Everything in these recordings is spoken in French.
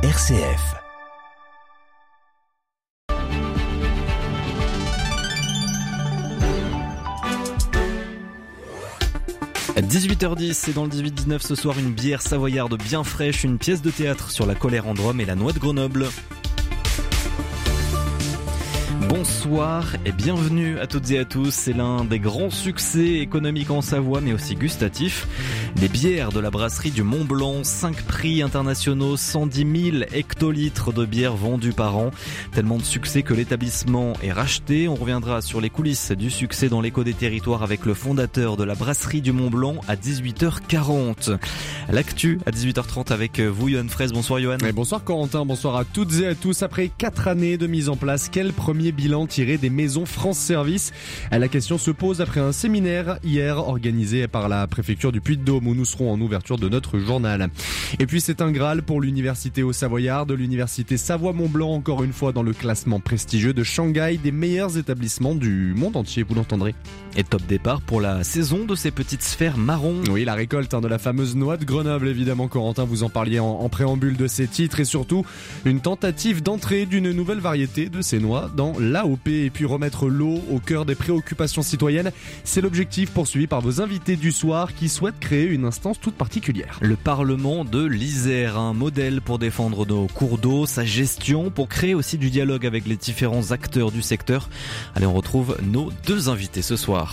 RCF. À 18h10, c'est dans le 18-19 ce soir une bière savoyarde bien fraîche, une pièce de théâtre sur la colère en Drôme et la noix de Grenoble. Bonsoir et bienvenue à toutes et à tous. C'est l'un des grands succès économiques en Savoie, mais aussi gustatifs. Les bières de la brasserie du Mont Blanc, 5 prix internationaux, 110 000 hectolitres de bières vendues par an. Tellement de succès que l'établissement est racheté. On reviendra sur les coulisses du succès dans l'écho des territoires avec le fondateur de la brasserie du Mont Blanc à 18h40. L'actu à 18h30 avec vous, Johan Fraisse. Bonsoir, Johan. bonsoir, Corentin. Bonsoir à toutes et à tous. Après 4 années de mise en place, quel premier bilan tiré des maisons France Service? La question se pose après un séminaire hier organisé par la préfecture du Puy-de-Dôme où nous serons en ouverture de notre journal. Et puis c'est un Graal pour l'université au Savoyard, de l'université Savoie-Mont-Blanc encore une fois dans le classement prestigieux de Shanghai des meilleurs établissements du monde entier, vous l'entendrez. Et top départ pour la saison de ces petites sphères marron. Oui, la récolte hein, de la fameuse noix de Grenoble évidemment Corentin, vous en parliez en, en préambule de ces titres et surtout une tentative d'entrée d'une nouvelle variété de ces noix dans l'AOP et puis remettre l'eau au cœur des préoccupations citoyennes. C'est l'objectif poursuivi par vos invités du soir qui souhaitent créer une instance toute particulière. Le Parlement de l'Isère, un modèle pour défendre nos cours d'eau, sa gestion, pour créer aussi du dialogue avec les différents acteurs du secteur. Allez, on retrouve nos deux invités ce soir.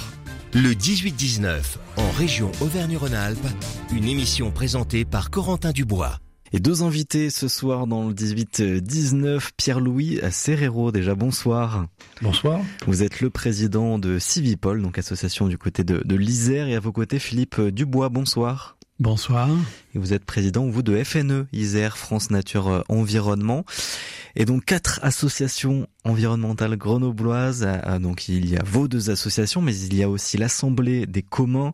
Le 18-19, en région Auvergne-Rhône-Alpes, une émission présentée par Corentin Dubois. Et deux invités ce soir dans le 18-19, Pierre-Louis Serrero, déjà bonsoir. Bonsoir. Vous êtes le président de Civipol, donc association du côté de, de l'Isère, et à vos côtés Philippe Dubois, bonsoir. Bonsoir. Vous êtes président, vous, de FNE, Isère, France Nature Environnement. Et donc quatre associations environnementales grenobloises. Donc il y a vos deux associations, mais il y a aussi l'Assemblée des communs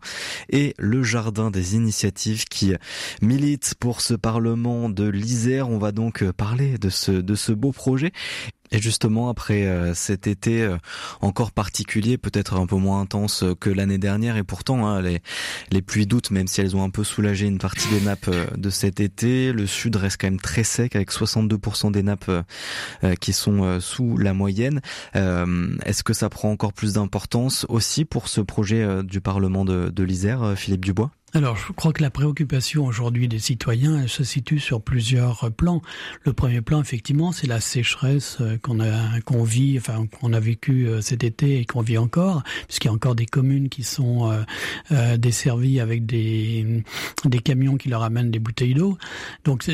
et le Jardin des initiatives qui militent pour ce Parlement de l'Isère. On va donc parler de ce, de ce beau projet. Et justement, après euh, cet été euh, encore particulier, peut-être un peu moins intense que l'année dernière, et pourtant hein, les, pluies d'août, même si elles ont un peu soulagé une partie des nappes euh, de cet été, le sud reste quand même très sec, avec 62% des nappes qui sont sous la moyenne. Est-ce que ça prend encore plus d'importance aussi pour ce projet du Parlement de l'Isère, Philippe Dubois? Alors, je crois que la préoccupation aujourd'hui des citoyens, elle se situe sur plusieurs plans. Le premier plan, effectivement, c'est la sécheresse euh, qu'on a, qu'on vit, enfin, qu'on a vécu euh, cet été et qu'on vit encore, puisqu'il y a encore des communes qui sont euh, euh desservies avec des, des camions qui leur amènent des bouteilles d'eau. Donc,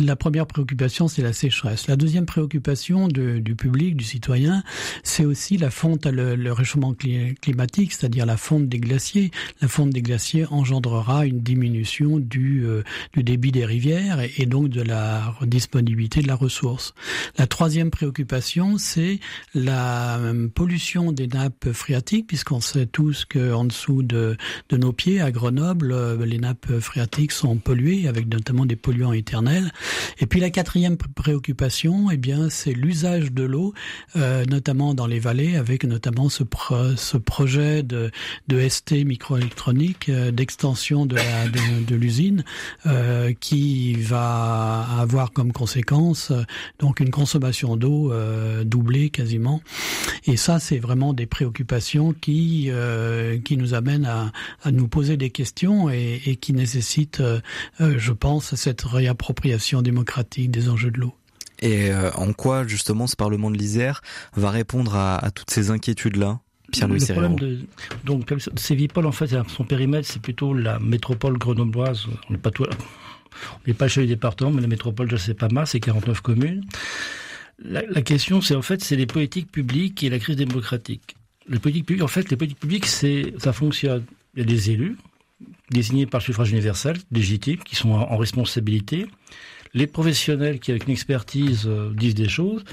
la première préoccupation, c'est la sécheresse. La deuxième préoccupation de, du public, du citoyen, c'est aussi la fonte, le, le réchauffement climatique, c'est-à-dire la fonte des glaciers. La fonte des glaciers engendre une diminution du, euh, du débit des rivières et, et, donc de la disponibilité de la ressource. La troisième préoccupation, c'est la euh, pollution des nappes phréatiques, puisqu'on sait tous qu'en dessous de, de nos pieds, à Grenoble, euh, les nappes phréatiques sont polluées, avec notamment des polluants éternels. Et puis la quatrième préoccupation, eh bien, c'est l'usage de l'eau, euh, notamment dans les vallées, avec notamment ce, pro ce projet de, de ST microélectronique d'extension de l'usine euh, qui va avoir comme conséquence euh, donc une consommation d'eau euh, doublée quasiment. Et ça, c'est vraiment des préoccupations qui qui nous amènent à, nous poser des questions et, qui nécessitent, je pense, cette réappropriation démocratique des enjeux de l'eau. Et en quoi justement ce Parlement de l'Isère va répondre à, à toutes ces inquiétudes-là? Pierre-Louis Le problème de donc Cévipol en fait son périmètre c'est plutôt la métropole grenobloise. On n'est pas tout, on n'est pas chez les départements, mais la métropole je sais pas mal, c'est 49 communes. La, la question c'est en fait c'est les politiques publiques et la crise démocratique. Les politiques publiques en fait les politiques publiques c'est ça fonctionne. Il y a des élus désignés par le suffrage universel, légitimes, qui sont en, en responsabilité. Les professionnels qui avec une expertise euh, disent des choses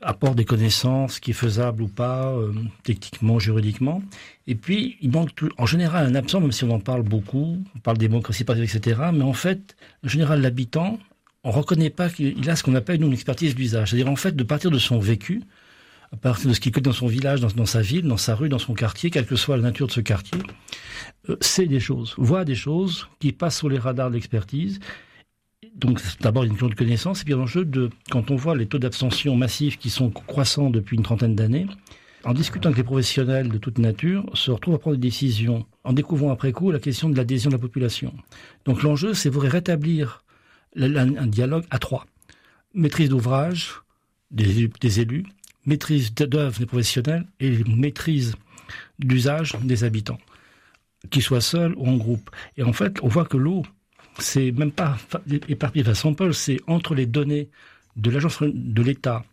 apport des connaissances, qui est faisable ou pas, euh, techniquement, juridiquement. Et puis, il manque tout, en général un absent, même si on en parle beaucoup, on parle démocratie, etc. Mais en fait, en général, l'habitant, on reconnaît pas qu'il a ce qu'on appelle une expertise d'usage. C'est-à-dire, en fait, de partir de son vécu, à partir de ce qu'il connaît dans son village, dans, sa ville, dans sa rue, dans son quartier, quelle que soit la nature de ce quartier, euh, c'est des choses, voit des choses qui passent sous les radars de l'expertise donc d'abord une question de connaissance, et puis l'enjeu de, quand on voit les taux d'abstention massifs qui sont croissants depuis une trentaine d'années, en discutant avec les professionnels de toute nature, se retrouvent à prendre des décisions, en découvrant après coup la question de l'adhésion de la population. Donc l'enjeu, c'est vous rétablir un dialogue à trois. Maîtrise d'ouvrage des, des, élus, maîtrise d'œuvre des professionnels et maîtrise d'usage des habitants, qu'ils soient seuls ou en groupe. Et en fait, on voit que l'eau, c'est même pas éparpillé à Saint-Paul, c'est entre les données de l'agence de l'État,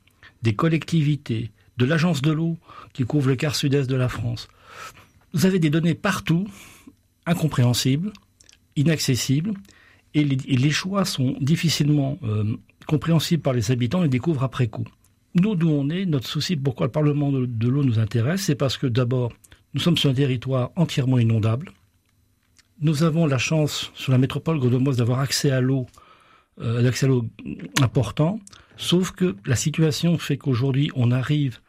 des collectivités, de l'agence de l'eau qui couvre le quart sud-est de la France. Vous avez des données partout, incompréhensibles, inaccessibles, et les, choix sont difficilement euh, compréhensibles par les habitants et découvrent après coup. Nous, d'où on est, notre souci, pourquoi le Parlement de, l'eau nous intéresse, c'est parce que d'abord, nous sommes sur un territoire entièrement inondable. Nous avons la chance, sur la métropole grenobloise, d'avoir accès à l'eau, euh, accès à l'eau important, sauf que la situation fait qu'aujourd'hui, on arrive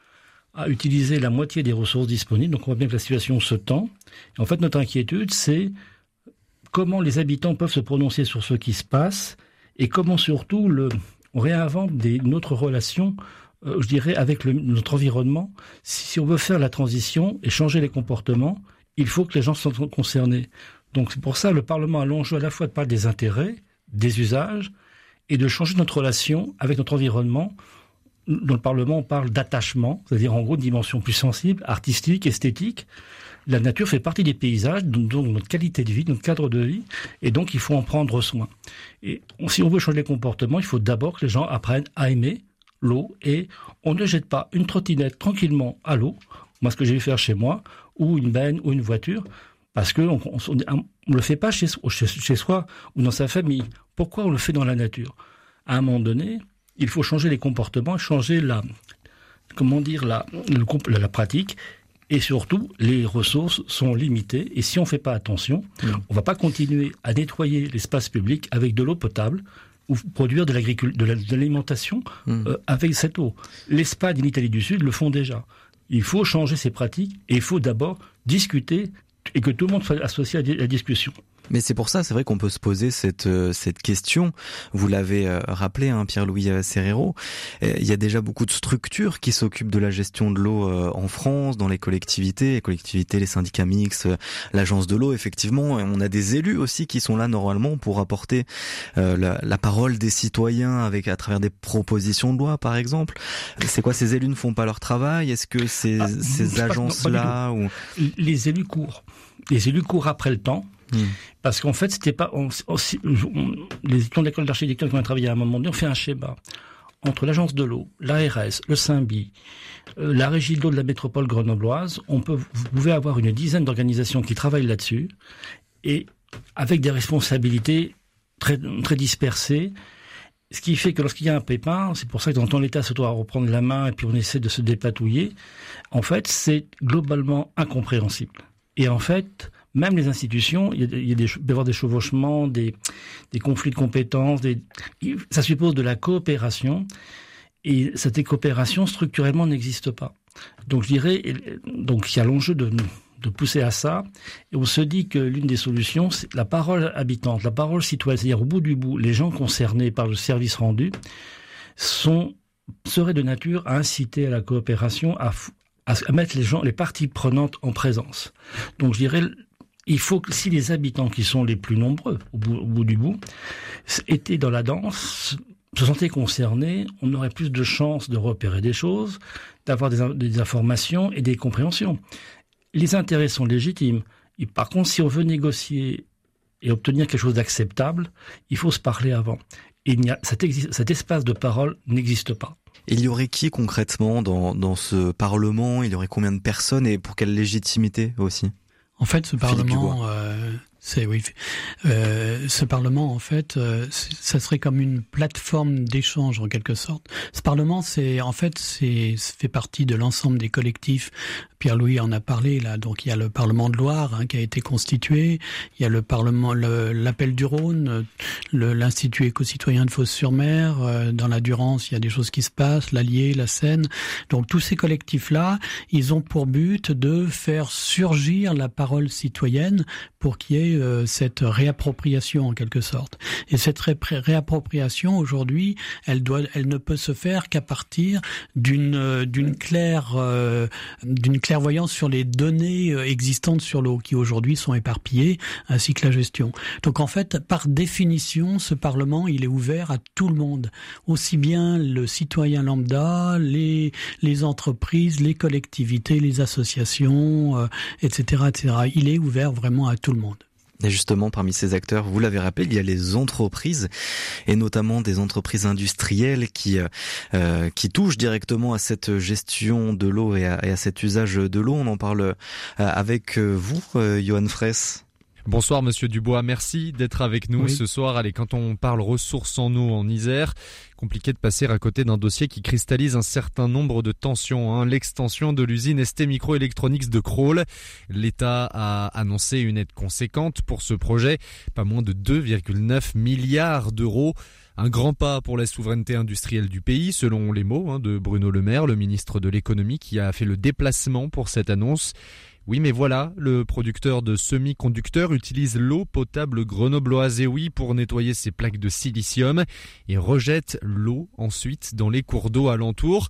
à utiliser la moitié des ressources disponibles. Donc on voit bien que la situation se tend. en fait, notre inquiétude, c'est comment les habitants peuvent se prononcer sur ce qui se passe et comment surtout le, on réinvente des, notre relation, euh, je dirais, avec le, notre environnement. Si, on veut faire la transition et changer les comportements, il faut que les gens soient concernés. Donc c'est pour ça le Parlement a l'enjeu à la fois de parler des intérêts, des usages et de changer notre relation avec notre environnement dans le Parlement, on parle d'attachement, c'est-à-dire en gros une dimension plus sensible, artistique, esthétique. La nature fait partie des paysages, donc, notre qualité de vie, notre cadre de vie, et donc il faut en prendre soin. Et si on veut changer les comportements, il faut d'abord que les gens apprennent à aimer l'eau, et on ne jette pas une trottinette tranquillement à l'eau, moi ce que j'ai vu faire chez moi, ou une benne ou une voiture, parce que on, ne le fait pas chez, chez, chez soi ou dans sa famille. Pourquoi on le fait dans la nature? À un moment donné, il faut changer les comportements, changer la, comment dire, la, la, pratique. Et surtout, les ressources sont limitées. Et si on ne fait pas attention, mmh. on ne va pas continuer à nettoyer l'espace public avec de l'eau potable ou produire de l'alimentation mmh. euh, avec cette eau. L'Espagne et l'Italie du Sud le font déjà. Il faut changer ces pratiques et il faut d'abord discuter et que tout le monde soit associé à la discussion. Mais c'est pour ça, c'est vrai qu'on peut se poser cette euh, cette question. Vous l'avez euh, rappelé, hein, Pierre-Louis Serrero. Il y a déjà beaucoup de structures qui s'occupent de la gestion de l'eau euh, en France, dans les collectivités, les collectivités, les syndicats mixtes, l'agence de l'eau. Effectivement, et on a des élus aussi qui sont là normalement pour apporter la, la, parole des citoyens avec à travers des propositions de loi, par exemple. C'est quoi Ces élus ne font pas leur travail? Est-ce que ces, ah, ces agences-là ou les élus courent Les élus courent après le temps. Hmm. Parce qu'en fait, c'était pas les étudiants de l'école d'architecture qui ont travaillé à un moment donné ont fait un schéma entre l'agence de l'eau, l'ARS, le SIMBI, euh, la régie de l'eau de la métropole grenobloise. On peut, vous pouvez avoir une dizaine d'organisations qui travaillent là-dessus et avec des responsabilités très très dispersées. Ce qui fait que lorsqu'il y a un pépin, c'est pour ça que dans l'État se doit reprendre la main et puis on essaie de se dépatouiller. En fait, c'est globalement incompréhensible. Et en fait, même les institutions, il y a, il des, peut y avoir des chevauchements, des, des conflits de compétences, des, ça suppose de la coopération, et cette coopération structurellement n'existe pas. Donc je dirais, donc il y a l'enjeu de, de pousser à ça, et on se dit que l'une des solutions, c'est la parole habitante, la parole citoyenne, c'est-à-dire au bout du bout, les gens concernés par le service rendu sont seraient de nature à inciter à la coopération, à, à mettre les gens, les parties prenantes en présence. Donc je dirais il faut que si les habitants qui sont les plus nombreux au bout, du bout étaient dans la danse, se sentaient concernés, on aurait plus de chances de repérer des choses, d'avoir des, informations et des compréhensions. Les intérêts sont légitimes. Et par contre, si on veut négocier et obtenir quelque chose d'acceptable, il faut se parler avant. Et il y a, cet, espace de parole n'existe pas. Il y aurait qui concrètement dans ce Parlement? Il y aurait combien de personnes et pour quelle légitimité aussi? En fait, ce Parlement, euh, c'est oui, euh, ce Parlement en fait, euh, ça serait comme une plateforme d'échange en quelque sorte. Ce Parlement, c'est en fait, c'est fait partie de l'ensemble des collectifs Pierre-Louis en a parlé là. Donc il y a le Parlement de Loire hein, qui a été constitué, il y a le Parlement, l'appel du Rhône, l'Institut éco-citoyen de Fos-sur-Mer. Euh, dans la Durance, il y a des choses qui se passent, l'Allier, la Seine. Donc tous ces collectifs-là, ils ont pour but de faire surgir la parole citoyenne pour qu'il y ait c'est cette réappropriation en quelque sorte. Et cette réappropriation aujourd'hui, elle doit, elle ne peut se faire qu'à partir d'une d'une claire d'une clairvoyance sur les données existantes sur l'eau qui aujourd'hui sont éparpillées, ainsi que la gestion. Donc en fait, par définition, ce Parlement, il est ouvert à tout le monde, aussi bien le citoyen lambda, les, les entreprises, les collectivités, les associations, etc., euh, etc. Il est ouvert vraiment à tout le monde. Et justement, parmi ces acteurs, vous l'avez rappelé, il y a les entreprises, et notamment des entreprises industrielles qui euh, euh, qui touchent directement à cette gestion de l'eau et, à, cet usage de l'eau. On en parle avec vous, Johan Fraisse. Bonsoir Monsieur Dubois, merci d'être avec nous ce soir. Allez, quand on parle ressources en eau en Isère, compliqué de passer à côté d'un dossier qui cristallise un certain nombre de tensions. Hein. L'extension de l'usine ST Microelectronics de Kroll. L'État a annoncé une aide conséquente pour ce projet, pas moins de 2,9 milliards d'euros. Un grand pas pour la souveraineté industrielle du pays, selon les mots hein, de Bruno Le Maire, le ministre de l'économie, qui a fait le déplacement pour cette annonce. Oui, mais voilà, le producteur de semi-conducteurs utilise l'eau potable grenobloise et oui pour nettoyer ses plaques de silicium et rejette l'eau ensuite dans les cours d'eau alentour.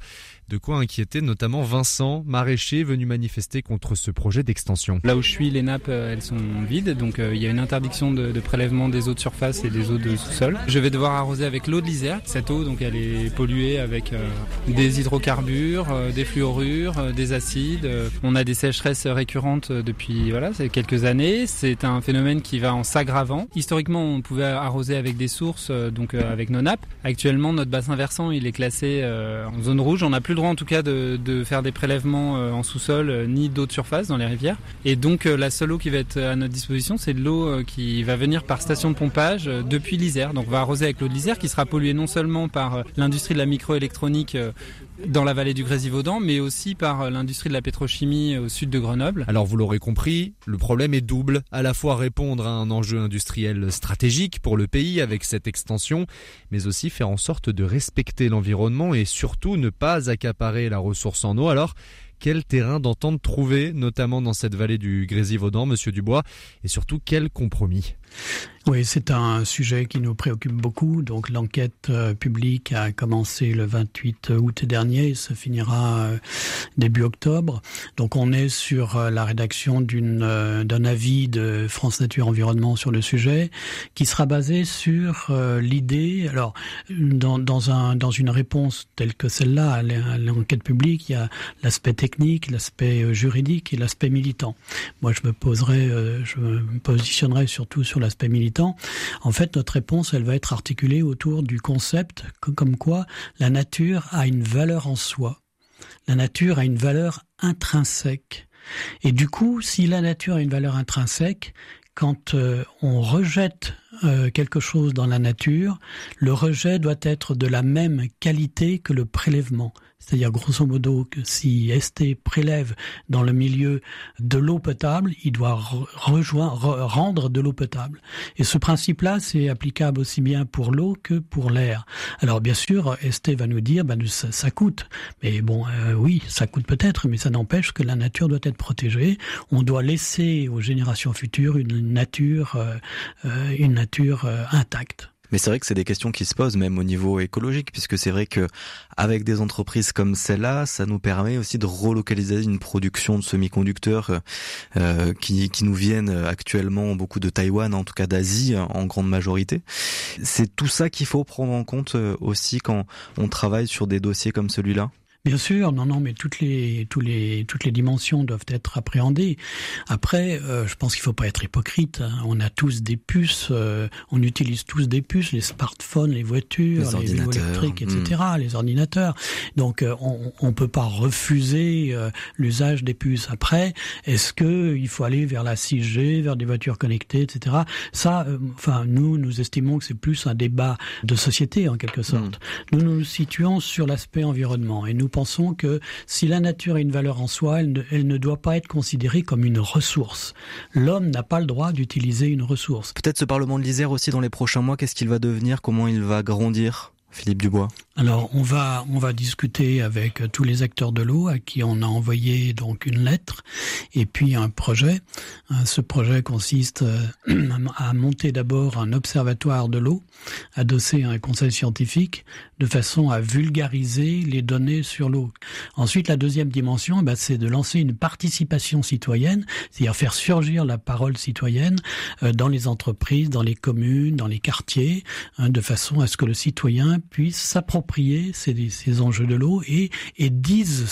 De quoi inquiéter notamment Vincent, maraîcher, venu manifester contre ce projet d'extension. Là où je suis, les nappes, euh, elles sont vides, donc euh, il y a une interdiction de, prélèvement des eaux de surface et des eaux de sous-sol. Je vais devoir arroser avec l'eau de l'Isère. Cette eau, donc, elle est polluée avec euh, des hydrocarbures, des fluorures, des acides. On a des sécheresses récurrentes depuis voilà, quelques années. C'est un phénomène qui va en s'aggravant. Historiquement, on pouvait arroser avec des sources, donc avec nos nappes. Actuellement, notre bassin versant, il est classé en zone rouge. On n'a plus en tout cas de, faire des prélèvements euh, en sous-sol euh, ni d'eau de surface dans les rivières. Et donc euh, la seule eau qui va être à notre disposition, c'est de l'eau qui va venir par station de pompage depuis l'Isère. Donc on va arroser avec l'eau de l'Isère qui sera polluée non seulement par l'industrie de la microélectronique dans la vallée du Grésivaudan, mais aussi par l'industrie de la pétrochimie au sud de Grenoble. Alors vous l'aurez compris, le problème est double. À la fois répondre à un enjeu industriel stratégique pour le pays avec cette extension, mais aussi faire en sorte de respecter l'environnement et surtout ne pas accaparer la ressource en eau. Alors, quel terrain d'entente trouver, notamment dans cette vallée du Grésivaudan, monsieur Dubois, et surtout quel compromis? Oui, c'est un sujet qui nous préoccupe beaucoup. Donc l'enquête euh, publique a commencé le 28 août dernier et se finira euh, début octobre. Donc on est sur euh, la rédaction d'un avis de France Nature Environnement sur le sujet qui sera basé sur l'idée alors dans, dans un dans une réponse telle que celle-là à l'enquête publique, il y a l'aspect technique, l'aspect juridique et l'aspect militant. Moi je me poserai je me positionnerai surtout sur l'aspect militant, en fait, notre réponse, elle va être articulée autour du concept comme quoi la nature a une valeur en soi. La nature a une valeur intrinsèque. Et du coup, si la nature a une valeur intrinsèque, quand euh, on rejette euh, quelque chose dans la nature, le rejet doit être de la même qualité que le prélèvement. C'est-à-dire grosso modo que si ST prélève dans le milieu de l'eau potable, il doit rejoindre, rendre de l'eau potable. Et ce principe-là, c'est applicable aussi bien pour l'eau que pour l'air. Alors bien sûr, ST va nous dire, ben, ça, coûte. Mais bon, euh, oui, ça coûte peut-être, mais ça n'empêche que la nature doit être protégée. On doit laisser aux générations futures une nature, euh, euh, une nature intacte. Mais c'est vrai que c'est des questions qui se posent même au niveau écologique, puisque c'est vrai que avec des entreprises comme celle-là, ça nous permet aussi de relocaliser une production de semi-conducteurs euh, qui, qui nous viennent actuellement beaucoup de Taïwan, en tout cas d'Asie en grande majorité. C'est tout ça qu'il faut prendre en compte euh, aussi quand on travaille sur des dossiers comme celui-là. Bien sûr, non, non, mais toutes les, tous les, toutes les dimensions doivent être appréhendées. Après, euh, je pense qu'il faut pas être hypocrite. Hein. On a tous des puces, euh, on utilise tous des puces, les smartphones, les voitures, les, vélos électriques, etc., hmm. les ordinateurs. Donc, euh, on, on peut pas refuser l'usage des puces. Après, est-ce que il faut aller vers la 6G, vers des voitures connectées, etc. Ça, enfin, nous, nous estimons que c'est plus un débat de société en quelque sorte. Hmm. Nous nous situons sur l'aspect environnement et nous pensons que si la nature a une valeur en soi, elle ne, doit pas être considérée comme une ressource. L'homme n'a pas le droit d'utiliser une ressource. Peut-être ce Parlement de l'Isère aussi dans les prochains mois, qu'est-ce qu'il va devenir, comment il va grandir? Philippe Dubois alors on va on va discuter avec tous les acteurs de l'eau à qui on a envoyé donc une lettre et puis un projet. Euh, ce projet consiste euh, à monter d'abord un observatoire de l'eau adossé à un conseil scientifique de façon à vulgariser les données sur l'eau. Ensuite la deuxième dimension bah, c'est de lancer une participation citoyenne, c'est-à-dire faire surgir la parole citoyenne euh, dans les entreprises, dans les communes, dans les quartiers hein, de façon à ce que le citoyen puisse s'approprier ces, ces enjeux de l'eau et, disent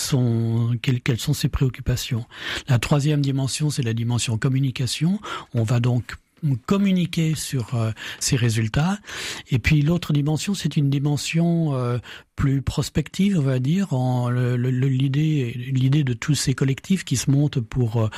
quelles sont ses préoccupations. La troisième dimension, c'est la dimension communication. On va donc communiquer sur euh, ces résultats. Et puis l'autre dimension, c'est une dimension euh, plus prospective, on va dire, en l'idée l'idée de tous ces collectifs qui se montent pour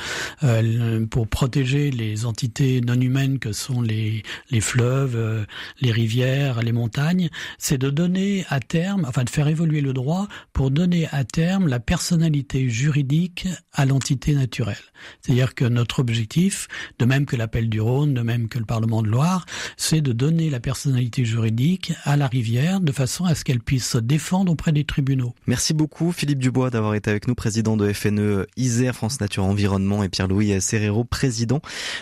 euh, pour protéger les entités non humaines que sont les les fleuves, les rivières, les montagnes, c'est de donner à terme, enfin de faire évoluer le droit pour donner à terme la personnalité juridique à l'entité naturelle. C'est-à-dire que notre objectif, de même que l'appel du Rhône, de même que le Parlement de Loire, c'est de donner la personnalité juridique à la rivière de façon à ce qu'elle puisse se défendre auprès des tribunaux. Merci beaucoup Philippe Dubois d'avoir été avec nous, président de FNE Isère France Nature Environnement et Pierre-Louis Serrero, président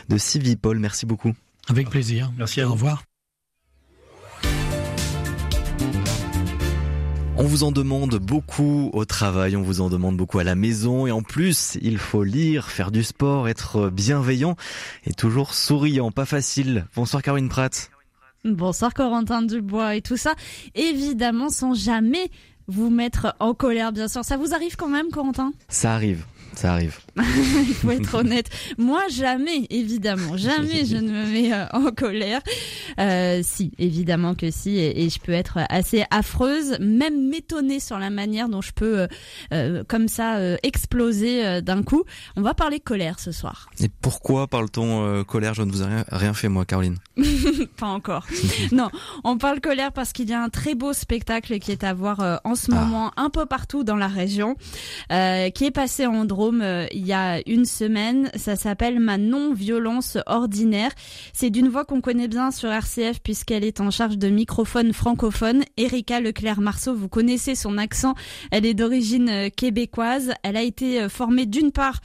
de Civipol. Merci beaucoup. Avec plaisir. Merci à vous. Au revoir. On vous en demande beaucoup au travail, on vous en demande beaucoup à la maison et en plus, il faut lire, faire du sport, être bienveillant et toujours souriant, pas facile. Bonsoir Caroline Pratt. Bonsoir Corentin Dubois et tout ça, évidemment sans jamais vous mettre en colère, bien sûr. Ça vous arrive quand même, Corentin? Ça arrive, ça arrive. Il faut être honnête. Moi, jamais, évidemment, jamais je ne me mets euh, en colère. Euh, si, évidemment que si, et, et, je peux être assez affreuse, même m'étonner sur la manière dont je peux, euh, comme ça, exploser d'un coup. On va parler colère ce soir. Et pourquoi parle-t-on colère? Je ne vous ai rien, rien fait, moi, Caroline. Pas encore. non, on parle colère parce qu'il y a un très beau spectacle qui est à voir en ce moment ah. un peu partout dans la région, qui est passé en Drôme il y a une semaine. Ça s'appelle Ma non-violence ordinaire. C'est d'une voix qu'on connaît bien sur RCF puisqu'elle est en charge de microphone francophone. Erika Leclerc-Marceau, vous connaissez son accent. Elle est d'origine euh, québécoise. Elle a été euh, formée d'une part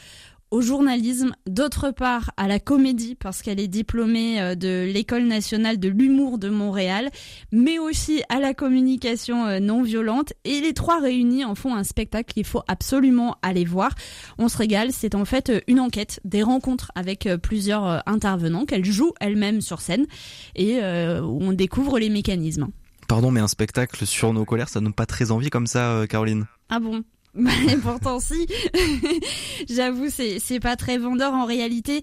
au journalisme, d'autre part à la comédie parce qu'elle est diplômée euh, de l'école nationale de l'humour de Montréal, mais aussi à la communication euh, non violente et les trois réunis en font un spectacle qu'il faut absolument aller voir. On se régale, c'est en fait euh, une enquête, des rencontres avec plusieurs intervenants qu'elle joue elle-même sur scène et où on découvre les mécanismes. Pardon, mais un spectacle sur nos colères, ça donne pas très envie comme ça, Caroline? Ah bon? Et pourtant si, j'avoue c'est c'est pas très vendeur en réalité.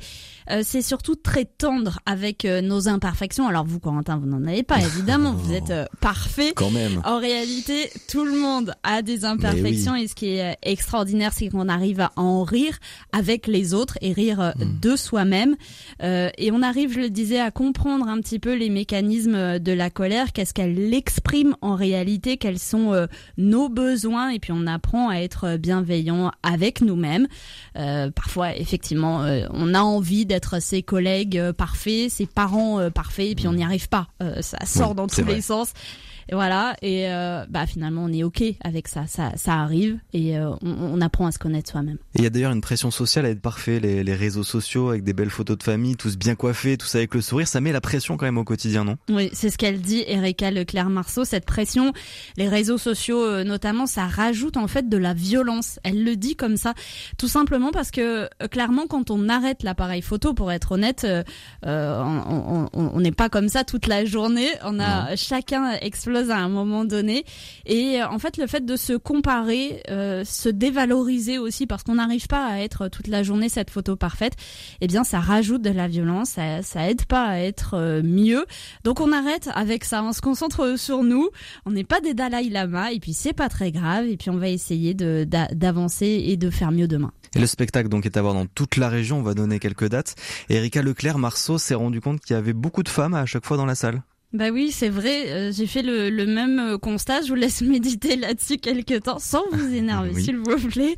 Euh, c'est surtout très tendre avec euh, nos imperfections. Alors vous Corentin, vous n'en avez pas évidemment, vous êtes euh, parfait. Quand même. En réalité, tout le monde a des imperfections et ce qui est extraordinaire, c'est qu'on arrive à en rire avec les autres et rire hmm. de soi-même. et on arrive, je le disais, à comprendre un petit peu les mécanismes de la colère, qu'est-ce qu'elle exprime en réalité, quels sont nos besoins et puis on apprend à être bienveillant avec nous-mêmes. Euh, parfois, effectivement, euh, on a envie d'être ses collègues euh, parfaits, ses parents parfaits, et puis on n'y arrive pas. ça sort dans tous les sens. Et voilà, et euh, bah finalement on est ok avec ça, ça, ça arrive et euh, on, on, apprend à se connaître soi-même. Il y a d'ailleurs une pression sociale à être parfait, les, les, réseaux sociaux avec des belles photos de famille, tous bien coiffés, tous avec le sourire, ça met la pression quand même au quotidien, non? Oui, c'est ce qu'elle dit, Erika Leclerc-Marceau, cette pression, les réseaux sociaux euh, notamment, ça rajoute en fait de la violence. Elle le dit comme ça, tout simplement parce que clairement quand on arrête l'appareil photo, pour être honnête, on n'est pas comme ça toute la journée, on a non. chacun à un moment donné. Et euh, en fait, le fait de se comparer, euh, se dévaloriser aussi, parce qu'on n'arrive pas à être toute la journée cette photo parfaite, eh bien, ça rajoute de la violence, ça, ça aide pas à être euh, mieux. Donc, on arrête avec ça, on se concentre sur nous. On n'est pas des Dalai Lama, et puis c'est pas très grave, et puis on va essayer d'avancer et de faire mieux demain. Et le spectacle donc est à voir dans toute la région, on va donner quelques dates. Erika Leclerc, Marceau s'est rendu compte qu'il y avait beaucoup de femmes à chaque fois dans la salle. Bah oui, c'est vrai. Euh, j'ai fait le, le, même euh, constat. Je vous laisse méditer là-dessus quelques temps, sans vous énerver, s'il vous plaît.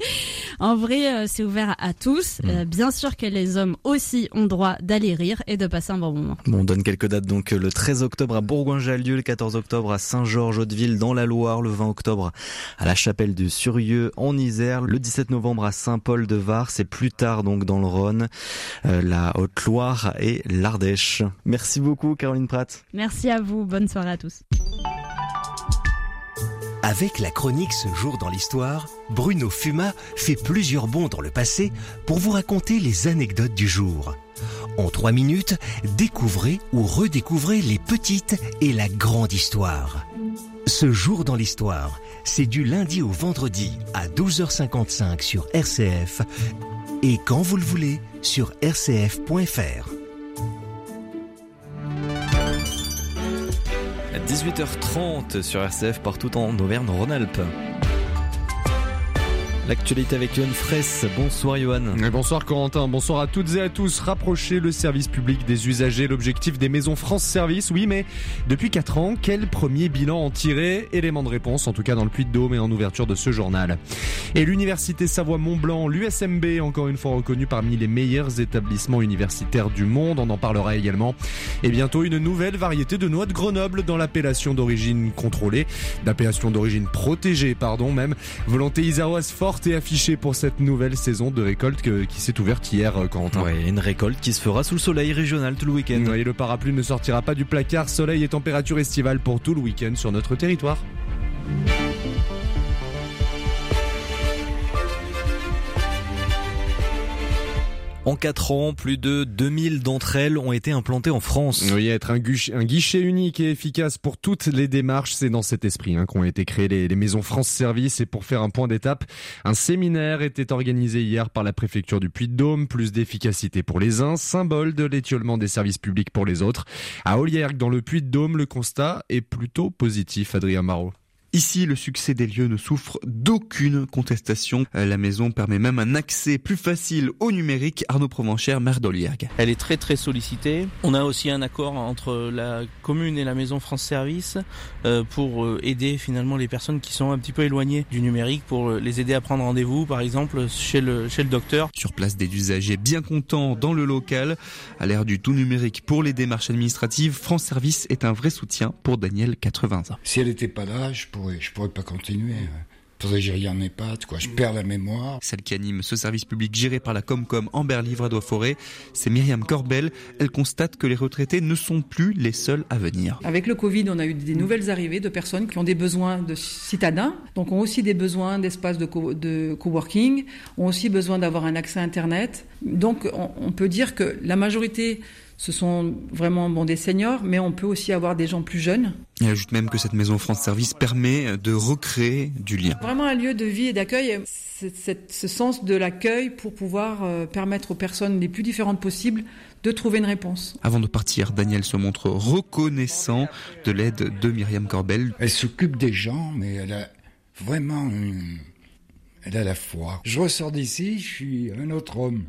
En vrai, euh, c'est ouvert à tous. Mm. bien sûr que les hommes aussi ont droit d'aller rire et de passer un bon moment. Bon, on donne quelques dates. Donc, le 13 octobre à Bourgoin-Jallieu, le 14 octobre à Saint-Georges-Hauteville dans la Loire, le 20 octobre à la Chapelle du Surieux en Isère, le 17 novembre à Saint-Paul-de-Var, c'est plus tard donc dans le Rhône, la Haute-Loire et l'Ardèche. Merci beaucoup, Caroline Pratt. Merci. Merci à vous. Bonne soirée à tous. Avec la chronique Ce jour dans l'histoire, Bruno Fuma fait plusieurs bonds dans le passé pour vous raconter les anecdotes du jour. En trois minutes, découvrez ou redécouvrez les petites et la grande histoire. Ce jour dans l'histoire, c'est du lundi au vendredi à 12h55 sur RCF et quand vous le voulez sur rcf.fr. 18h30 sur RCF partout en Auvergne-Rhône-Alpes. L'actualité avec Johan Fraisse. Bonsoir Johan. bonsoir Corentin. Bonsoir à toutes et à tous. Rapprocher le service public des usagers, l'objectif des maisons France Service. Oui, mais depuis 4 ans, quel premier bilan en tirer? Élément de réponse, en tout cas dans le Puy-de-Dôme et en ouverture de ce journal. Et l'université Savoie-Mont-Blanc, l'USMB, encore une fois reconnue parmi les meilleurs établissements universitaires du monde. On en parlera également. Et bientôt une nouvelle variété de noix de Grenoble dans l'appellation d'origine contrôlée, d'appellation d'origine protégée, pardon même. Volonté iséroise forte et affiché pour cette nouvelle saison de récolte qui s'est ouverte hier, euh, Quentin. Oui, une récolte qui se fera sous le soleil régional tout le week-end. et le parapluie ne sortira pas du placard. Soleil et température estivale pour tout le week-end sur notre territoire. En 4 ans, plus de 2000 d'entre elles ont été implantées en France. Oui, être un guichet, un guichet unique et efficace pour toutes les démarches, c'est dans cet esprit hein, qu'ont été créées les, les, maisons France Service. Et pour faire un point d'étape, un séminaire était organisé hier par la préfecture du Puy-de-Dôme. Plus d'efficacité pour les uns, symbole de l'étiolement des services publics pour les autres. À Oliergue, dans le Puy-de-Dôme, le constat est plutôt positif, Adrien Marot. Ici, le succès des lieux ne souffre d'aucune contestation. Euh, la maison permet même un accès plus facile au numérique. Arnaud Provenchère, maire d'Oliergue. Elle est très très sollicitée. On a aussi un accord entre la commune et la maison France Service euh, pour euh, aider finalement les personnes qui sont un petit peu éloignées du numérique, pour les aider à prendre rendez-vous, par exemple chez le chez le docteur. Sur place, des usagers bien contents dans le local. À l'ère du tout numérique pour les démarches administratives, France Service est un vrai soutien pour Daniel, 80 ans. Si elle n'était pas là, je je pourrais pas continuer. Faudrait que j'y rien mes pattes, quoi. Je perds la mémoire. Celle qui anime ce service public géré par la Comcom Amber Livre à Forêt, c'est Myriam Corbel. Elle constate que les retraités ne sont plus les seuls à venir. Avec le Covid, on a eu des nouvelles arrivées de personnes qui ont des besoins de citadins, donc ont aussi des besoins d'espace de, de coworking, ont aussi besoin d'avoir un accès Internet. Donc on peut dire que la majorité ce sont vraiment bon, des seniors, mais on peut aussi avoir des gens plus jeunes. Il ajoute même que cette maison France Service permet de recréer du lien. Vraiment un lieu de vie et d'accueil, ce sens de l'accueil pour pouvoir euh, permettre aux personnes les plus différentes possibles de trouver une réponse. Avant de partir, Daniel se montre reconnaissant de l'aide de Myriam Corbel. Elle s'occupe des gens, mais elle a vraiment Elle a la foi. Je ressors d'ici, je suis un autre homme.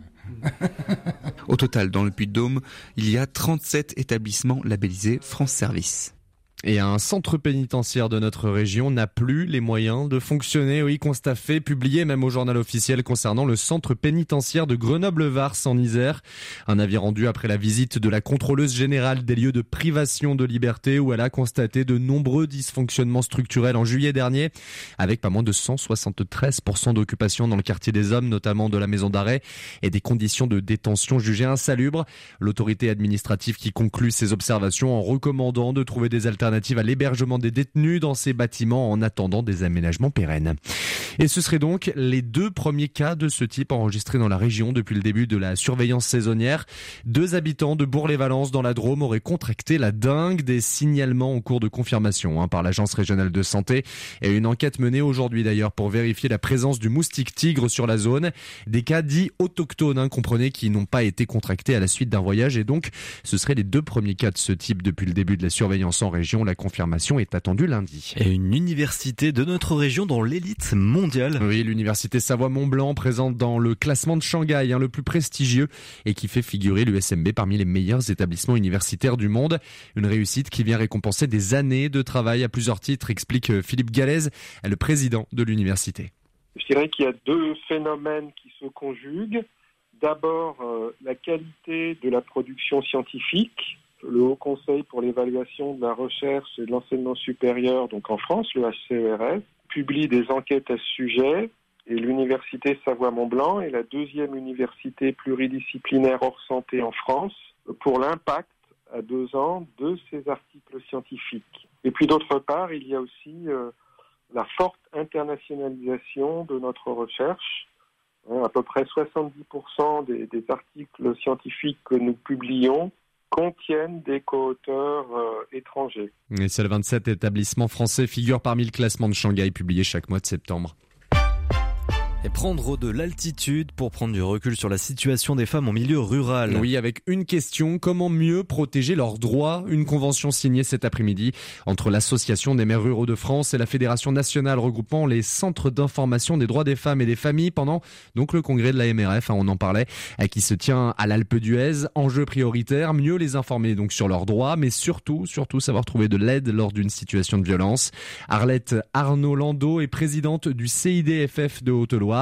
Au total, dans le Puy-de-Dôme, il y a 37 établissements labellisés France Service. Et un centre pénitentiaire de notre région n'a plus les moyens de fonctionner. Oui, constat fait, publié même au journal officiel concernant le centre pénitentiaire de Grenoble-Vars en Isère. Un avis rendu après la visite de la contrôleuse générale des lieux de privation de liberté où elle a constaté de nombreux dysfonctionnements structurels en juillet dernier, avec pas moins de 173% d'occupation dans le quartier des hommes, notamment de la maison d'arrêt, et des conditions de détention jugées insalubres. L'autorité administrative qui conclut ses observations en recommandant de trouver des alternatives à l'hébergement des détenus dans ces bâtiments en attendant des aménagements pérennes. Et ce seraient donc les deux premiers cas de ce type enregistrés dans la région depuis le début de la surveillance saisonnière. Deux habitants de Bourg-les-Valences dans la Drôme auraient contracté la dingue des signalements en cours de confirmation hein, par l'agence régionale de santé et une enquête menée aujourd'hui d'ailleurs pour vérifier la présence du moustique tigre sur la zone. Des cas dits autochtones, hein, comprenez, qui n'ont pas été contractés à la suite d'un voyage et donc ce seraient les deux premiers cas de ce type depuis le début de la surveillance en région La confirmation est attendue lundi. Et une université de notre région dans l'élite mondiale. Oui, l'université Savoie-Mont-Blanc présente dans le classement de Shanghai, hein, le plus prestigieux et qui fait figurer l'USMB parmi les meilleurs établissements universitaires du monde. Une réussite qui vient récompenser des années de travail à plusieurs titres, explique euh, Philippe Galaise, le président de l'université. Je dirais qu'il y a deux phénomènes qui se conjuguent. D'abord, euh, la qualité de la production scientifique. Le Haut Conseil pour l'évaluation de la recherche et de l'enseignement supérieur, donc en France, le HCERS, publie des enquêtes à ce sujet. Et l'université Savoie-Mont-Blanc est la deuxième université pluridisciplinaire hors santé en France pour l'impact à deux ans de ces articles scientifiques. Et puis d'autre part, il y a aussi euh, la forte internationalisation de notre recherche. Hein, à peu près 70% des, des, articles scientifiques que nous publions contiennent des co-auteurs euh, étrangers. Et seuls 27 établissements français figurent parmi le classement de Shanghai publié chaque mois de septembre et prendre de l'altitude pour prendre du recul sur la situation des femmes en milieu rural. Oui, avec une question, comment mieux protéger leurs droits? Une convention signée cet après-midi entre l'Association des maires ruraux de France et la Fédération nationale regroupant les centres d'information des droits des femmes et des familles pendant donc le congrès de la MRF, hein, on en parlait, qui se tient à l'Alpe d'Huez. Enjeu prioritaire, mieux les informer donc sur leurs droits, mais surtout, surtout savoir trouver de l'aide lors d'une situation de violence. Arlette Arnaud Landau est présidente du CIDFF de Haute-Loire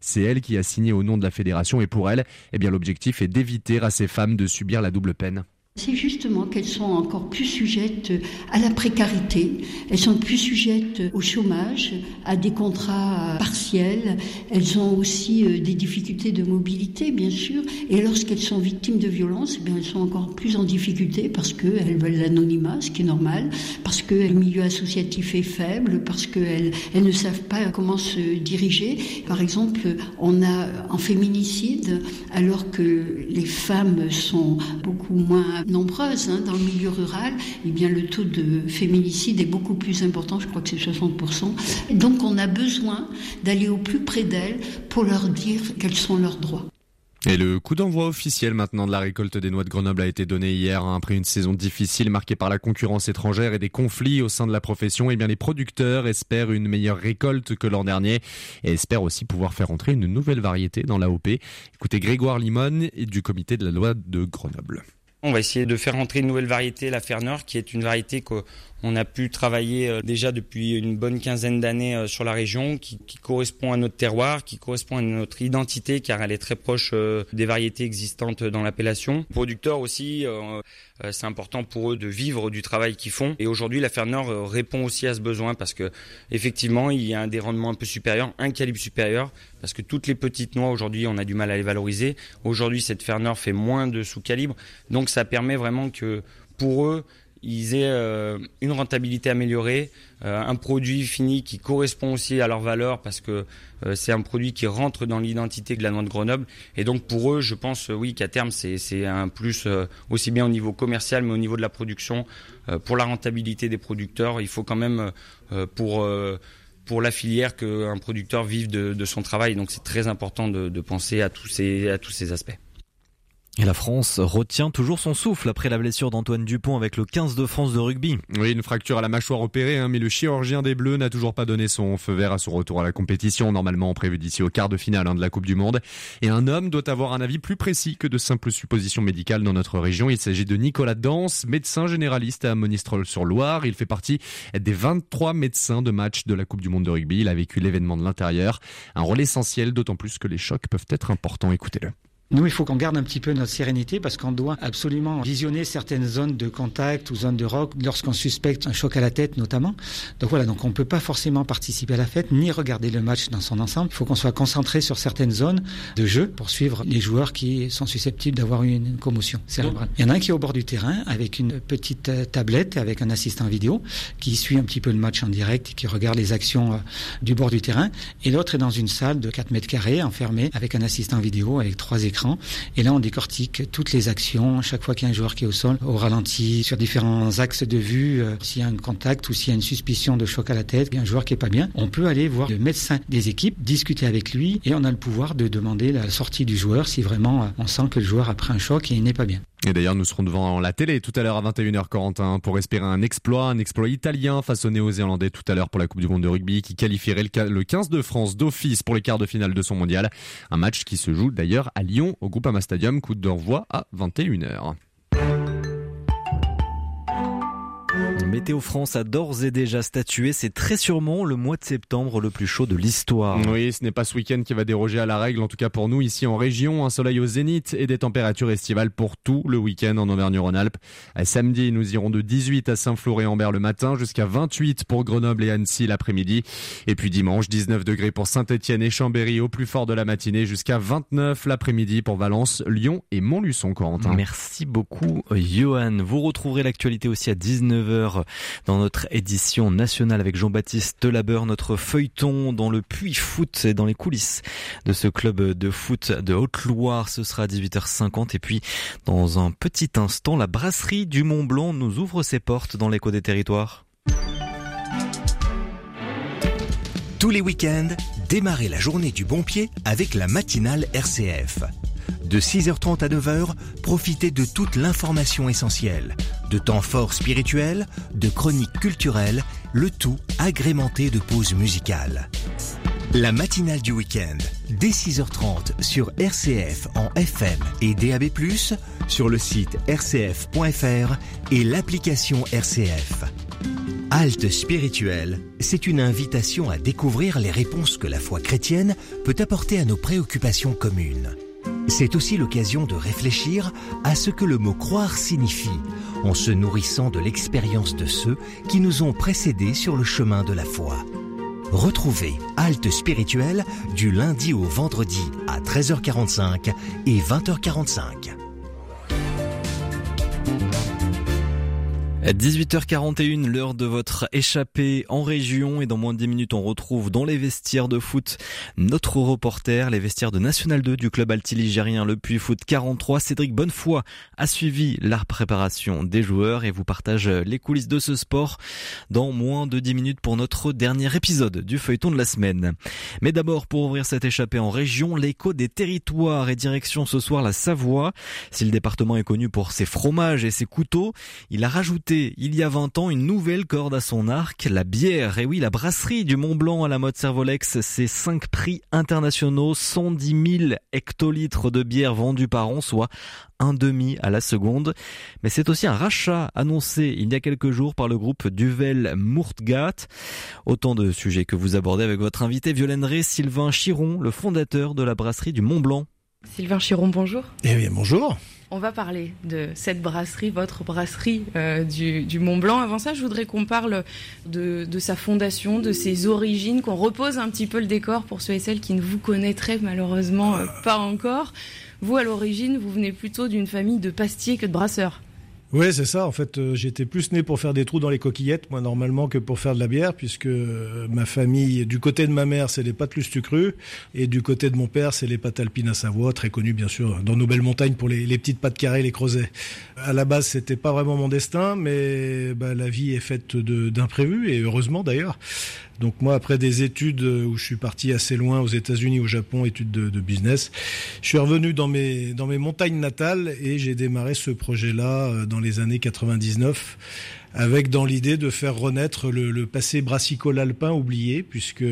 c'est elle qui a signé au nom de la fédération et pour elle, eh l'objectif est d'éviter à ces femmes de subir la double peine. C'est justement qu'elles sont encore plus sujettes à la précarité, elles sont plus sujettes au chômage, à des contrats partiels, elles ont aussi euh, des difficultés de mobilité, bien sûr, et lorsqu'elles sont victimes de violences, eh elles sont encore plus en difficulté parce qu'elles veulent l'anonymat, ce qui est normal, parce que le milieu associatif est faible, parce qu'elles elles ne savent pas comment se diriger. Par exemple, on a un féminicide, alors que les femmes sont beaucoup moins nombreuses hein, dans le milieu rural, eh bien le taux de féminicide est beaucoup plus important, je crois que c'est 60%. donc on a besoin d'aller au plus près d'elles pour leur dire quels sont leurs droits. Et le coup d'envoi officiel maintenant de la récolte des noix de Grenoble a été donné hier hein, après une saison difficile marquée par la concurrence étrangère et des conflits au sein de la profession. Et eh bien les producteurs espèrent une meilleure récolte que l'an dernier et espèrent aussi pouvoir faire entrer une nouvelle variété dans l'AOP. Écoutez Grégoire Limon du comité de la loi de Grenoble. On va essayer de faire entrer une nouvelle variété, la Ferneur, qui est une variété qu'on a pu travailler euh, déjà depuis une bonne quinzaine d'années euh, sur la région, qui, correspond à notre terroir, qui correspond à notre identité, car elle est très proche euh, des variétés existantes dans l'appellation. Producteurs aussi, c'est important pour eux de vivre du travail qu'ils font. Et aujourd'hui, la Ferneur répond aussi à ce besoin parce que effectivement, il y a des rendements un peu supérieurs, un calibre supérieur, parce que toutes les petites noix aujourd'hui, on a du mal à les valoriser. Aujourd'hui, cette Ferneur fait moins de sous-calibre, donc ça permet vraiment que pour eux, ils aient euh, une rentabilité améliorée, euh, un produit fini qui correspond aussi à leur valeur parce que euh, c'est un produit qui rentre dans l'identité de la noix de Grenoble. Et donc pour eux, je pense oui qu'à terme c'est un plus aussi bien au niveau commercial mais au niveau de la production. pour la rentabilité des producteurs, il faut quand même pour la filière qu'un producteur vive de, son travail. Donc c'est très important de, de penser à tous à tous ces aspects. Et la France retient toujours son souffle après la blessure d'Antoine Dupont avec le 15 de France de rugby. Oui, une fracture à la mâchoire opérée, hein, mais le chirurgien des Bleus n'a toujours pas donné son feu vert à son retour à la compétition, normalement prévu d'ici au quart de finale hein, de la Coupe du Monde. Et un homme doit avoir un avis plus précis que de simples suppositions médicales dans notre région. Il s'agit de Nicolas Danse, médecin généraliste à Monistrol-sur-Loire. Il fait partie des 23 médecins de match de la Coupe du Monde de rugby. Il a vécu l'événement de l'intérieur. Un rôle essentiel, d'autant plus que les chocs peuvent être importants. Écoutez-le. Nous, il faut qu'on garde un petit peu notre sérénité parce qu'on doit absolument visionner certaines zones de contact ou zones de rock lorsqu'on suspecte un choc à la tête notamment. Donc voilà, donc on peut pas forcément participer à la fête ni regarder le match dans son ensemble. Il faut qu'on soit concentré sur certaines zones de jeu pour suivre les joueurs qui sont susceptibles d'avoir une commotion cérébrale. Il y en a un qui est au bord du terrain avec une petite euh, tablette avec un assistant vidéo qui suit un petit peu le match en direct et qui regarde les actions euh, du bord du terrain. Et l'autre est dans une salle de 4 mètres carrés enfermée avec un assistant vidéo avec trois écrans et là, on décortique toutes les actions, chaque fois qu'il y a un joueur qui est au sol, au ralenti, sur différents axes de vue, euh, s'il y a un contact ou s'il y a une suspicion de choc à la tête, un joueur qui est pas bien, on peut aller voir le médecin des équipes, discuter avec lui et on a le pouvoir de demander la sortie du joueur si vraiment euh, on sent que le joueur a pris un choc et il n'est pas bien. Et d'ailleurs, nous serons devant la télé tout à l'heure à 21h, Corentin, pour espérer un exploit, un exploit italien face aux Néo-Zélandais tout à l'heure pour la Coupe du Monde de rugby qui qualifierait le 15 de France d'office pour les quarts de finale de son mondial. Un match qui se joue d'ailleurs à Lyon au Groupama Stadium, coup de renvoi à 21h. Météo France a d'ores et déjà statué, c'est très sûrement le mois de septembre le plus chaud de l'histoire. Oui, ce n'est pas ce week-end qui va déroger à la règle, en tout cas pour nous ici en région, un soleil au zénith et des températures estivales pour tout le week-end en Auvergne-Rhône-Alpes. Samedi, nous irons de 18 à Saint-Flour-et-Ambert le matin jusqu'à 28 pour Grenoble et Annecy l'après-midi. Et puis dimanche, 19 degrés pour Saint-Etienne et Chambéry au plus fort de la matinée jusqu'à 29 l'après-midi pour Valence, Lyon et Montluçon, Corentin. Merci beaucoup, Johan. Vous retrouverez l'actualité aussi à 19h dans notre édition nationale avec Jean-Baptiste Delabeur, notre feuilleton dans le puits foot et dans les coulisses de ce club de foot de Haute-Loire. Ce sera à 18h50 et puis dans un petit instant, la brasserie du Mont Blanc nous ouvre ses portes dans l'écho des territoires. Tous les week-ends, démarrez la journée du bon pied avec la matinale RCF. De 6h30 à 9h, profitez de toute l'information essentielle, de temps forts spirituels, de chroniques culturelles, le tout agrémenté de pauses musicales. La matinale du week-end, dès 6h30 sur RCF en FM et DAB+, sur le site rcf.fr et l'application RCF. Halte spirituelle, c'est une invitation à découvrir les réponses que la foi chrétienne peut apporter à nos préoccupations communes. C'est aussi l'occasion de réfléchir à ce que le mot croire signifie, en se nourrissant de l'expérience de ceux qui nous ont précédés sur le chemin de la foi. Retrouvez Halte spirituelle du lundi au vendredi à 13h45 et 20h45. 18h41, l'heure de votre échappée en région et dans moins de 10 minutes on retrouve dans les vestiaires de foot notre reporter, les vestiaires de National 2 du club altiligérien Le Puy Foot 43. Cédric Bonnefoy a suivi la préparation des joueurs et vous partage les coulisses de ce sport dans moins de 10 minutes pour notre dernier épisode du feuilleton de la semaine. Mais d'abord pour ouvrir cette échappée en région, l'écho des territoires et direction ce soir la Savoie. Si le département est connu pour ses fromages et ses couteaux, il a rajouté il y a 20 ans une nouvelle corde à son arc, la bière. Et oui, la brasserie du Mont Blanc à la mode Servolex, c'est 5 prix internationaux, 110 000 hectolitres de bière vendus par an, soit un demi à la seconde. Mais c'est aussi un rachat annoncé il y a quelques jours par le groupe Duvel Murtgat. Autant de sujets que vous abordez avec votre invité Violaine Ré, Sylvain Chiron, le fondateur de la brasserie du Mont Blanc. Sylvain Chiron, bonjour. Eh bien, bonjour. On va parler de cette brasserie, votre brasserie euh, du, Mont Blanc. Avant ça, je voudrais qu'on parle de, sa fondation, de ses origines, qu'on repose un petit peu le décor pour ceux et celles qui ne vous connaîtraient malheureusement euh, pas encore. Vous, à l'origine, vous venez plutôt d'une famille de pastiers que de brasseurs. Oui, c'est ça. En fait, euh, j'étais plus né pour faire des trous dans les coquillettes, moi, normalement, que pour faire de la bière, puisque euh, ma famille, du côté de ma mère, c'est les pâtes plus crues, et du côté de mon père, c'est les pâtes alpines à Savoie, très connues, bien sûr, dans nos belles montagnes pour les, petites pâtes carrées, les creusets. À la base, c'était pas vraiment mon destin, mais bah, la vie est faite d'imprévus, et heureusement d'ailleurs. Donc moi, après des études où je suis parti assez loin aux États-Unis, au Japon, études de, business, je suis revenu dans mes dans mes montagnes natales et j'ai démarré ce projet-là euh, les années 99 avec dans l'idée de faire renaître le, le passé brassicole alpin oublié, puisque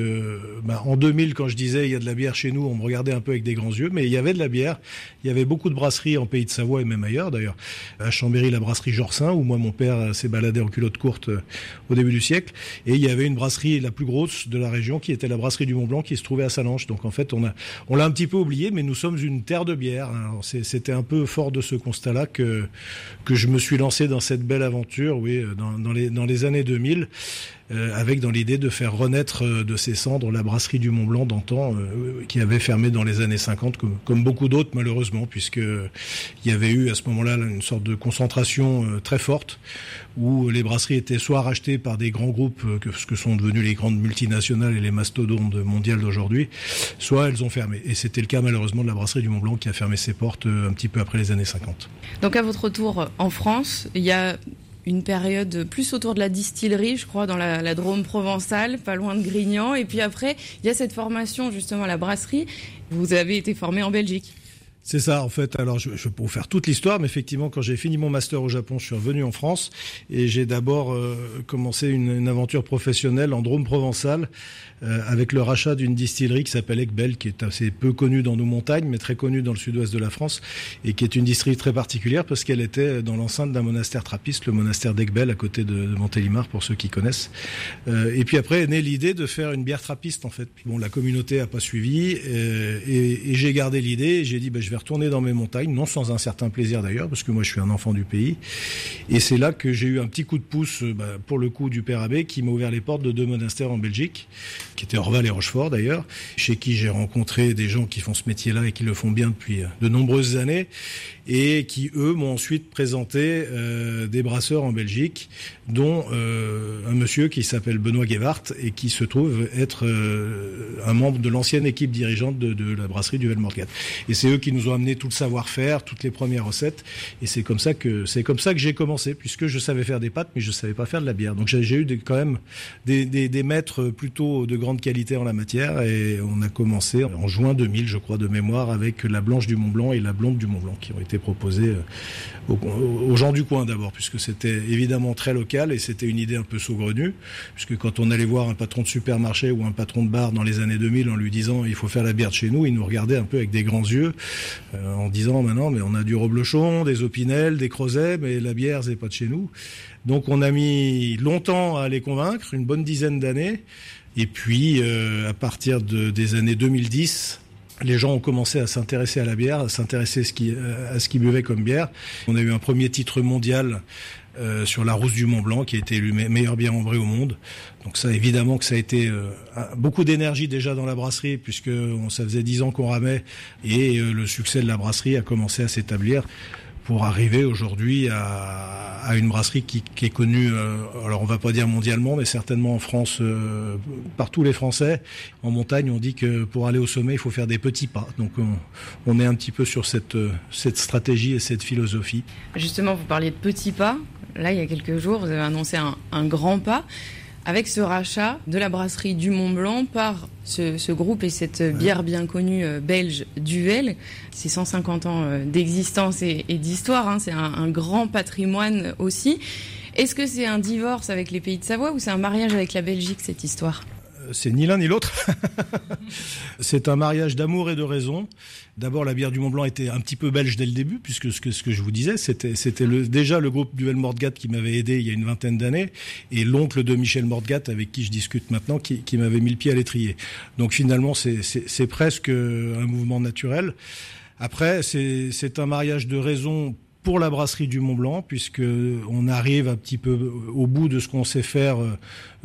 bah, en 2000, quand je disais il y a de la bière chez nous, on me regardait un peu avec des grands yeux, mais il y avait de la bière. Il y avait beaucoup de brasseries en pays de Savoie et même ailleurs d'ailleurs. À Chambéry, la brasserie Jorsin, où moi mon père s'est baladé en culotte courte euh, au début du siècle. Et il y avait une brasserie la plus grosse de la région, qui était la brasserie du Mont Blanc, qui se trouvait à Salange. Donc en fait, on a, on l'a un petit peu oublié, mais nous sommes une terre de bière. C'était un peu fort de ce constat-là que que je me suis lancé dans cette belle aventure, oui, dans, les, dans les années 2000, euh, avec dans l'idée de faire renaître euh, de ses cendres la brasserie du Mont Blanc d'antan, euh, qui avait fermé dans les années 50, comme, comme beaucoup d'autres malheureusement, puisque il y avait eu à ce moment-là une sorte de concentration très forte, où les brasseries étaient soit rachetées par des grands groupes, que ce que sont devenus les grandes multinationales et les mastodontes mondiales d'aujourd'hui, soit elles ont fermé. Et c'était le cas malheureusement de la brasserie du Mont Blanc qui a fermé ses portes un petit peu après les années 50. Donc à votre retour en France, il y a une période plus autour de la distillerie, je crois, dans la, Drôme provençale, pas loin de Grignan. Et puis après, il y a cette formation justement à la brasserie. Vous avez été formé en Belgique. C'est ça, en fait. Alors, je, je peux vous faire toute l'histoire, mais effectivement, quand j'ai fini mon master au Japon, je suis revenu en France et j'ai d'abord euh, commencé une, une, aventure professionnelle en Drôme provençal euh, avec le rachat d'une distillerie qui s'appelle Ekbel, qui est assez peu connue dans nos montagnes, mais très connue dans le sud-ouest de la France et qui est une distillerie très particulière parce qu'elle était dans l'enceinte d'un monastère trappiste, le monastère d'Ekbel, à côté de, de, Montélimar, pour ceux qui connaissent. Euh, et puis après est née l'idée de faire une bière trappiste, en fait. Bon, la communauté a pas suivi euh, et, et j'ai gardé l'idée. J'ai dit, ben, je vais retourner dans mes montagnes, non sans un certain plaisir d'ailleurs, parce que moi je suis un enfant du pays. Et c'est là que j'ai eu un petit coup de pouce, bah, pour le coup du Père Abbé, qui m'a ouvert les portes de deux monastères en Belgique, qui étaient Orval et Rochefort d'ailleurs, chez qui j'ai rencontré des gens qui font ce métier-là et qui le font bien depuis de nombreuses années et qui eux m'ont ensuite présenté euh, des brasseurs en Belgique, dont euh, un monsieur qui s'appelle Benoît Guevart et qui se trouve être euh, un membre de l'ancienne équipe dirigeante de, de la brasserie du Velmorgat. Et c'est eux qui nous ont amené tout le savoir-faire, toutes les premières recettes, et c'est comme ça que c'est comme ça que j'ai commencé, puisque je savais faire des pâtes, mais je savais pas faire de la bière. Donc j'ai eu quand même des, maîtres plutôt de grande qualité en la matière, et on a commencé en juin 2000, je crois, de mémoire, avec la blanche du Mont Blanc et la blonde du Mont Blanc, qui ont été proposé aux, aux, gens du coin d'abord, puisque c'était évidemment très local et c'était une idée un peu saugrenue, puisque quand on allait voir un patron de supermarché ou un patron de bar dans les années 2000 en lui disant il faut faire la bière de chez nous, il nous regardait un peu avec des grands yeux euh, en disant maintenant mais on a du reblochon, des opinels, des crozets, mais la bière c'est pas de chez nous. Donc on a mis longtemps à les convaincre, une bonne dizaine d'années. Et puis, euh, à partir de, des années 2010, les gens ont commencé à s'intéresser à la bière, à s'intéresser à ce qu'ils qu buvaient comme bière. On a eu un premier titre mondial euh, sur la rousse du Mont Blanc qui a été élu meilleure bière ambrée au monde. Donc ça évidemment que ça a été euh, beaucoup d'énergie déjà dans la brasserie puisque ça faisait dix ans qu'on ramait et euh, le succès de la brasserie a commencé à s'établir pour arriver aujourd'hui à, une brasserie qui, est connue, euh, alors on va pas dire mondialement, mais certainement en France, euh, par tous les Français. En montagne, on dit que pour aller au sommet, il faut faire des petits pas. Donc on, est un petit peu sur cette, cette stratégie et cette philosophie. Justement, vous parliez de petits pas. Là, il y a quelques jours, vous avez annoncé un grand pas avec ce rachat de la brasserie du Mont Blanc par ce, ce groupe et cette bière bien connue euh, belge Duvel. C'est 150 ans euh, d'existence et, et d'histoire, hein, c'est un, un, grand patrimoine aussi. Est-ce que c'est un divorce avec les pays de Savoie ou c'est un mariage avec la Belgique, cette histoire? C'est ni l'un ni l'autre. c'est un mariage d'amour et de raison. D'abord, la bière du Mont Blanc était un petit peu belge dès le début, puisque ce que, je vous disais, c'était, déjà le groupe Duvel Mordgat qui m'avait aidé il y a une vingtaine d'années, et l'oncle de Michel Mordgat, avec qui je discute maintenant, qui, m'avait mis le pied à l'étrier. Donc finalement, c'est, c'est, presque un mouvement naturel. Après, c'est, c'est un mariage de raison pour la brasserie du Mont Blanc, puisque on arrive un petit peu au bout de ce qu'on sait faire euh,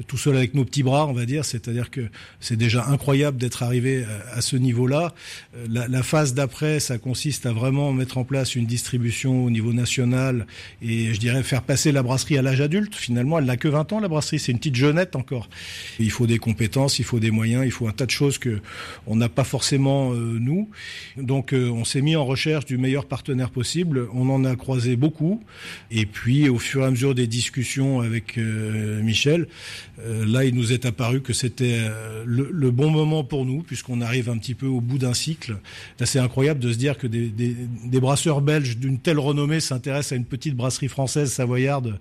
tout seul avec nos petits bras, on va dire. C'est-à-dire que c'est déjà incroyable d'être arrivé à, à ce niveau-là. La, la, phase d'après, ça consiste à vraiment mettre en place une distribution au niveau national et je dirais faire passer la brasserie à l'âge adulte. Finalement, elle n'a que 20 ans, la brasserie. C'est une petite jeunette encore. Il faut des compétences, il faut des moyens, il faut un tas de choses que on n'a pas forcément euh, nous. Donc, euh, on s'est mis en recherche du meilleur partenaire possible. On en a croisé beaucoup. Et puis, au fur et à mesure des discussions avec euh, Michel, euh, là, il nous est apparu que c'était euh, le, le, bon moment pour nous, puisqu'on arrive un petit peu au bout d'un cycle. C'est assez incroyable de se dire que des, des, des brasseurs belges d'une telle renommée s'intéressent à une petite brasserie française savoyarde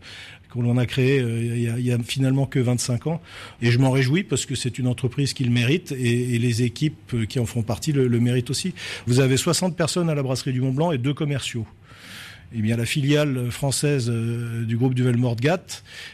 qu'on l'on a créé euh, il, y a, finalement que 25 ans. Et je m'en réjouis parce que c'est une entreprise qui le mérite et, les équipes qui en font partie le, le méritent aussi. Vous avez 60 personnes à la brasserie du Mont Blanc et deux commerciaux eh bien, la filiale française euh, du groupe Duvel Mordgat,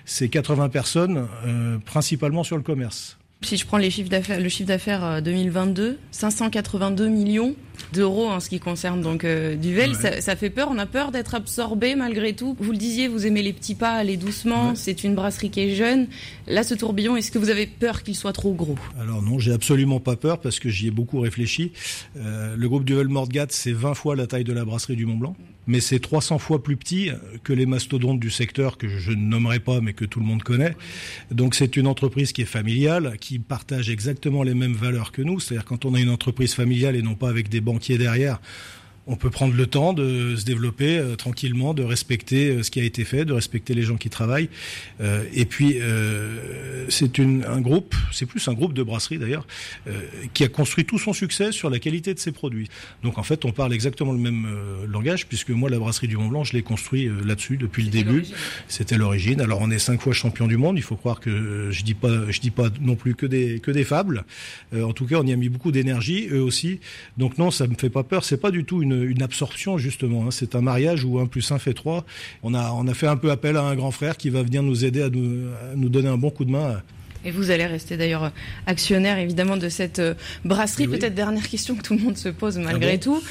c'est 80 personnes, euh, principalement sur le commerce. Si je prends les chiffres d'affaires, le chiffre d'affaires 2022, 582 millions d'euros en ce qui concerne donc euh, Duvel, ouais. ça, ça, fait peur. On a peur d'être absorbé malgré tout. Vous le disiez, vous aimez les petits pas, aller doucement. Ouais. C'est une brasserie qui est jeune. Là, ce tourbillon, est-ce que vous avez peur qu'il soit trop gros? Alors non, j'ai absolument pas peur parce que j'y ai beaucoup réfléchi. Euh, le groupe Duvel Mordgat, c'est 20 fois la taille de la brasserie du Mont Blanc mais c'est 300 fois plus petit que les mastodontes du secteur que je ne nommerai pas, mais que tout le monde connaît. Donc c'est une entreprise qui est familiale, qui partage exactement les mêmes valeurs que nous. C'est-à-dire quand on a une entreprise familiale et non pas avec des banquiers derrière, on peut prendre le temps de se développer euh, tranquillement, de respecter euh, ce qui a été fait, de respecter les gens qui travaillent. Euh, et puis, c'est un groupe, c'est plus un groupe de brasseries d'ailleurs, qui a construit tout son succès sur la qualité de ses produits. Donc en fait, on parle exactement le même langage, puisque moi, la brasserie du Mont Blanc, je l'ai construit là-dessus depuis le début. C'était l'origine. Alors on est cinq fois champion du monde. Il faut croire que je dis pas, je dis pas non plus que des que des fables. en tout cas, on y a mis beaucoup d'énergie, eux aussi. Donc non, ça me fait pas peur. C'est pas du tout une une, absorption justement. Hein. C'est un mariage où un plus un fait trois. On a, on a fait un peu appel à un grand frère qui va venir nous aider à nous, donner un bon coup de main. Et vous allez rester d'ailleurs actionnaire évidemment de cette euh, brasserie. Peut-être dernière question que tout le monde se pose malgré ah tout.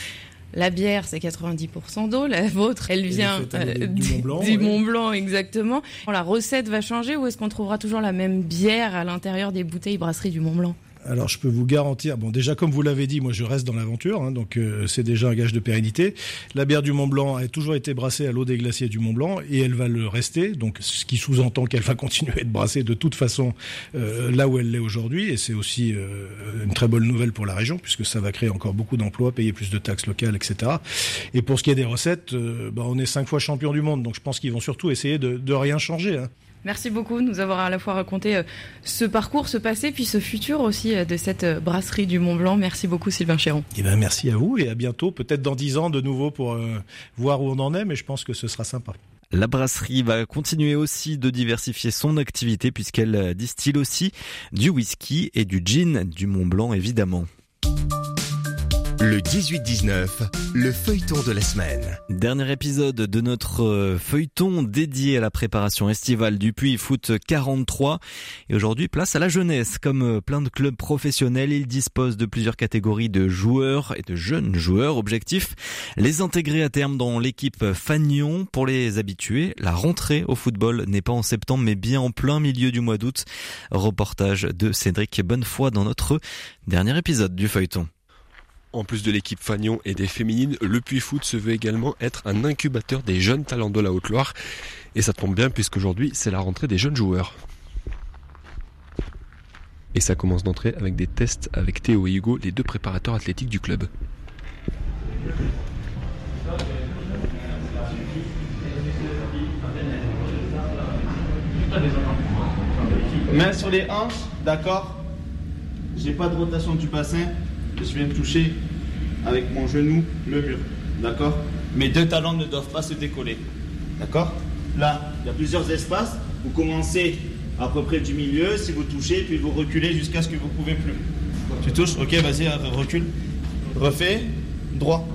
La bière, c'est 90% d'eau. La vôtre, elle vient euh, du, Mont Blanc, du Mont Blanc, exactement. La recette va changer ou est-ce qu'on trouvera toujours la même bière à l'intérieur des bouteilles brasserie du Mont Blanc alors je peux vous garantir, bon déjà comme vous l'avez dit, moi je reste dans l'aventure, hein, donc euh, c'est déjà un gage de pérennité. La bière du Mont Blanc a toujours été brassée à l'eau des glaciers du Mont Blanc et elle va le rester, donc ce qui sous-entend qu'elle va continuer à être brassée de toute façon euh, là où elle l'est aujourd'hui et c'est aussi euh, une très bonne nouvelle pour la région puisque ça va créer encore beaucoup d'emplois, payer plus de taxes locales, etc. Et pour ce qui est des recettes, bah, on est cinq fois champion du monde, donc je pense qu'ils vont surtout essayer de, de rien changer. Hein. Merci beaucoup de nous avoir à la fois raconté euh, ce parcours, ce passé, puis ce futur aussi euh, de cette euh, brasserie du Mont Blanc. Merci beaucoup Sylvain Chéron. Eh ben, merci à vous et à bientôt, peut-être dans dix ans de nouveau pour voir où on en est, mais je pense que ce sera sympa. La brasserie va continuer aussi de diversifier son activité puisqu'elle distille aussi du whisky et du gin du Mont Blanc évidemment. Le 18-19, le feuilleton de la semaine. Dernier épisode de notre euh, feuilleton dédié à la préparation estivale du Puy Foot 43. Et aujourd'hui, place à la jeunesse. Comme euh, plein de clubs professionnels, il dispose de plusieurs catégories de joueurs et de jeunes joueurs. Objectif, les intégrer à terme dans l'équipe Fagnon. Pour les habitués, la rentrée au football n'est pas en septembre, mais bien en plein milieu du mois d'août. Reportage de Cédric Bonnefoy dans notre dernier épisode du feuilleton. En plus de l'équipe Fagnon et des féminines, le Puy Foot se veut également être un incubateur des jeunes talents de la Haute-Loire. Et ça tombe bien puisqu'aujourd'hui c'est la rentrée des jeunes joueurs. Et ça commence d'entrée avec des tests avec Théo et Hugo, les deux préparateurs athlétiques du club. Main sur les hanches, d'accord J'ai pas de rotation du bassin, je viens de toucher avec mon genou le mur. D'accord? Mes deux talons ne doivent pas se décoller. D'accord? Là, il y a plusieurs espaces. Vous commencez à peu près du milieu. Si vous touchez, puis vous reculez jusqu'à ce que vous ne pouvez plus. Tu touches? Ok, vas-y, recule. Refais. Droit.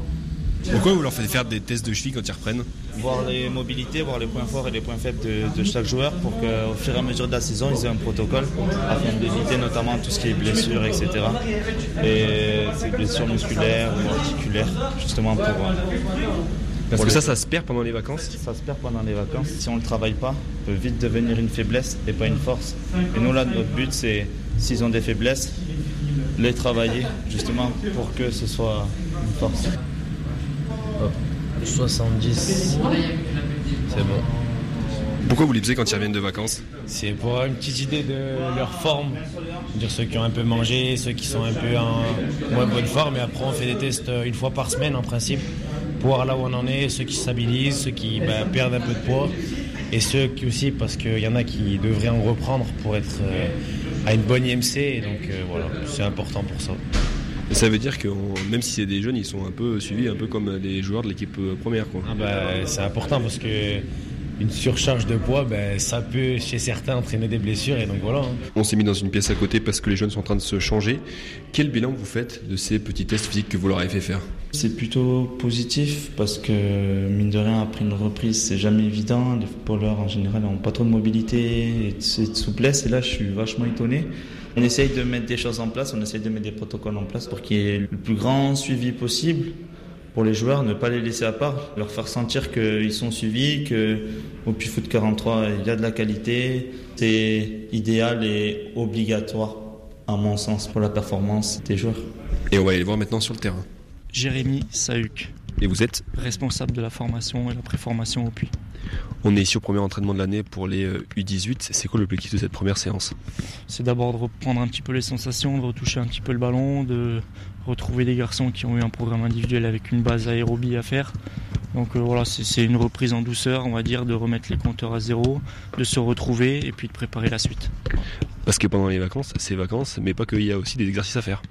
Pourquoi vous leur faites faire des tests de cheville quand ils reprennent? Voir les mobilités, voir les points forts et les points faibles de, chaque joueur pour qu'au fur et à mesure de la saison, ils aient un protocole afin d'éviter notamment tout ce qui est blessures, etc. Et ces blessures musculaires ou articulaires, justement pour. Parce que ça, ça se perd pendant les vacances Ça se perd pendant les vacances. Si on ne le travaille pas, peut vite devenir une faiblesse et pas une force. Et nous, là, notre but, c'est, s'ils ont des faiblesses, les travailler, justement, pour que ce soit une force. 70. C'est bon. Pourquoi vous les faisiez quand ils reviennent de vacances? C'est pour avoir une petite idée de leur forme. Dire ceux qui ont un peu mangé, ceux qui sont un peu en moins bonne forme. Et après, on fait des tests une fois par semaine en principe pour voir là où on en est, ceux qui stabilisent, ceux qui bah, perdent un peu de poids. Et ceux qui aussi, parce qu'il y en a qui devraient en reprendre pour être euh, à une bonne IMC. Et donc euh, voilà, c'est important pour ça. Ça veut dire que même si c'est des jeunes, ils sont un peu suivis, un peu comme les joueurs de l'équipe euh, première. Ah bah, c'est important parce que une surcharge de poids, ben, ça peut chez certains entraîner des blessures et donc voilà. Hein. On s'est mis dans une pièce à côté parce que les jeunes sont en train de se changer. Quel bilan vous faites de ces petits tests physiques que vous leur avez fait faire? C'est plutôt positif parce que mine de rien, après une reprise, c'est jamais évident. Les footballeurs en général n'ont pas trop de mobilité et de souplesse et là je suis vachement étonné. On essaye de mettre des choses en place, on essaye de mettre des protocoles en place pour qu'il y ait le plus grand suivi possible pour les joueurs, ne pas les laisser à part, leur faire sentir qu'ils sont suivis, qu'au Puy Foot 43, il y a de la qualité. C'est idéal et obligatoire, à mon sens, pour la performance des joueurs. Et on va aller les voir maintenant sur le terrain. Jérémy Sahuc. Et vous êtes Responsable de la formation et la préformation au Puy. On est ici au premier entraînement de l'année pour les U18. C'est quoi l'objectif de cette première séance? C'est d'abord de reprendre un petit peu les sensations, de retoucher un petit peu le ballon, de retrouver des garçons qui ont eu un programme individuel avec une base aérobie à faire. Donc voilà, c'est une reprise en douceur, on va dire, de remettre les compteurs à zéro, de se retrouver et puis de préparer la suite. Parce que pendant les vacances, c'est vacances, mais pas qu'il y a aussi des exercices à faire.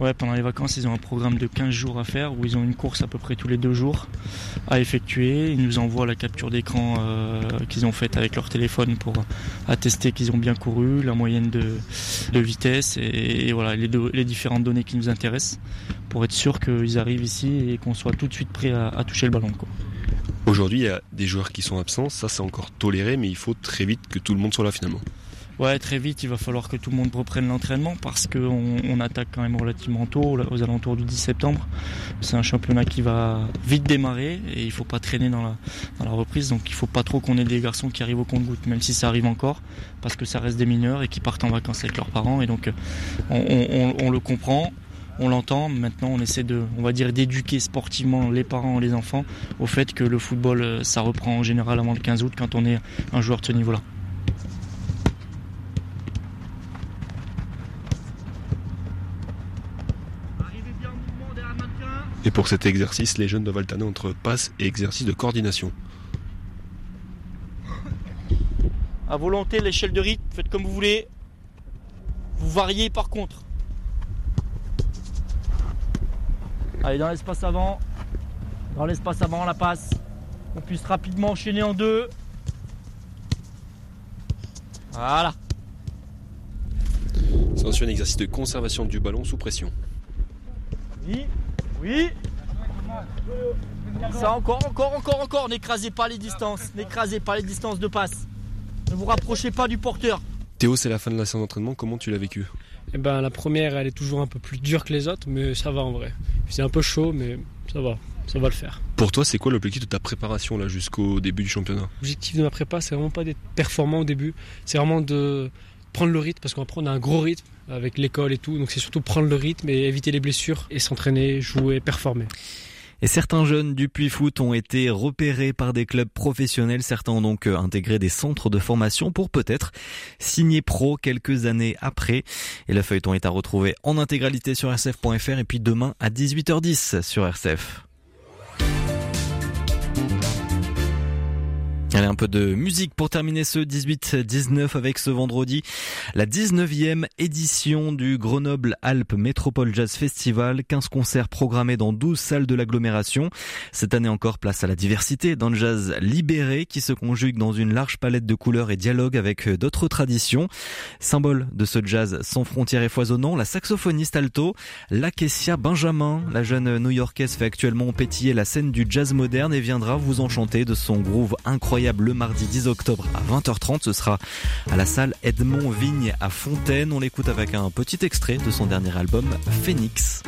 Ouais, pendant les vacances, ils ont un programme de 15 jours à faire où ils ont une course à peu près tous les deux jours à effectuer. Ils nous envoient la capture d'écran euh, qu'ils ont faite avec leur téléphone pour attester qu'ils ont bien couru, la moyenne de, vitesse et, voilà les, les, différentes données qui nous intéressent pour être sûr qu'ils arrivent ici et qu'on soit tout de suite prêt à, toucher le ballon. Aujourd'hui, il y a des joueurs qui sont absents, ça c'est encore toléré, mais il faut très vite que tout le monde soit là finalement. Ouais, très vite, il va falloir que tout le monde reprenne l'entraînement parce qu'on on attaque quand même relativement tôt, aux alentours du 10 septembre. C'est un championnat qui va vite démarrer et il faut pas traîner dans la, reprise. Donc il faut pas trop qu'on ait des garçons qui arrivent au compte-goutte, même si ça arrive encore, parce que ça reste des mineurs et qui partent en vacances avec leurs parents. Et donc on, on le comprend, on l'entend. Maintenant, on essaie de, on va dire, d'éduquer sportivement les parents et les enfants au fait que le football, euh, ça reprend en général avant le 15 août quand on est un joueur de ce niveau-là. Et pour cet exercice, les jeunes doivent alterner entre passe et exercice de coordination. À volonté, l'échelle de rythme, faites comme vous voulez. Vous variez par contre. Allez, dans l'espace avant. Dans l'espace avant, la passe. On puisse rapidement enchaîner en deux. Voilà. C'est un exercice de conservation du ballon sous pression. Oui. Oui. Ça encore, encore, encore, encore. N'écrasez pas les distances. N'écrasez pas les distances de passe. Ne vous rapprochez pas du porteur. Théo, c'est la fin de la séance d'entraînement. Comment tu l'as vécu? Eh ben, La première, elle est toujours un peu plus dure que les autres, mais ça va en vrai. C'est un peu chaud, mais ça va. Ça va le faire. Pour toi, c'est quoi l'objectif de ta préparation là jusqu'au début du championnat? L'objectif de ma prépa, c'est vraiment pas d'être performant au début. C'est vraiment de prendre le rythme parce qu'après on a un gros rythme avec l'école et tout. Donc c'est surtout prendre le rythme et éviter les blessures et s'entraîner, jouer, performer. Et certains jeunes du Puy Foot ont été repérés par des clubs professionnels. Certains ont donc euh, intégré des centres de formation pour peut-être signer pro quelques années après. Et le feuilleton est à retrouver en intégralité sur rcf.fr et puis demain à 18h10 sur RCF. Allez, un peu de musique pour terminer ce 18-19 avec ce vendredi. La 19e édition du Grenoble Alpes Métropole Jazz Festival. 15 concerts programmés dans 12 salles de l'agglomération. Cette année encore, place à la diversité dans le jazz libéré qui se conjugue dans une large palette de couleurs et dialogue avec d'autres traditions. Symbole de ce jazz sans frontières et foisonnant, la saxophoniste alto, Lakesia Benjamin. La jeune new-yorkaise fait actuellement pétiller la scène du jazz moderne et viendra vous enchanter de son groove incroyable le mardi 10 octobre à 20h30. Ce sera à la salle Edmond Vigne à Fontaine. On l'écoute avec un petit extrait de son dernier album Phoenix.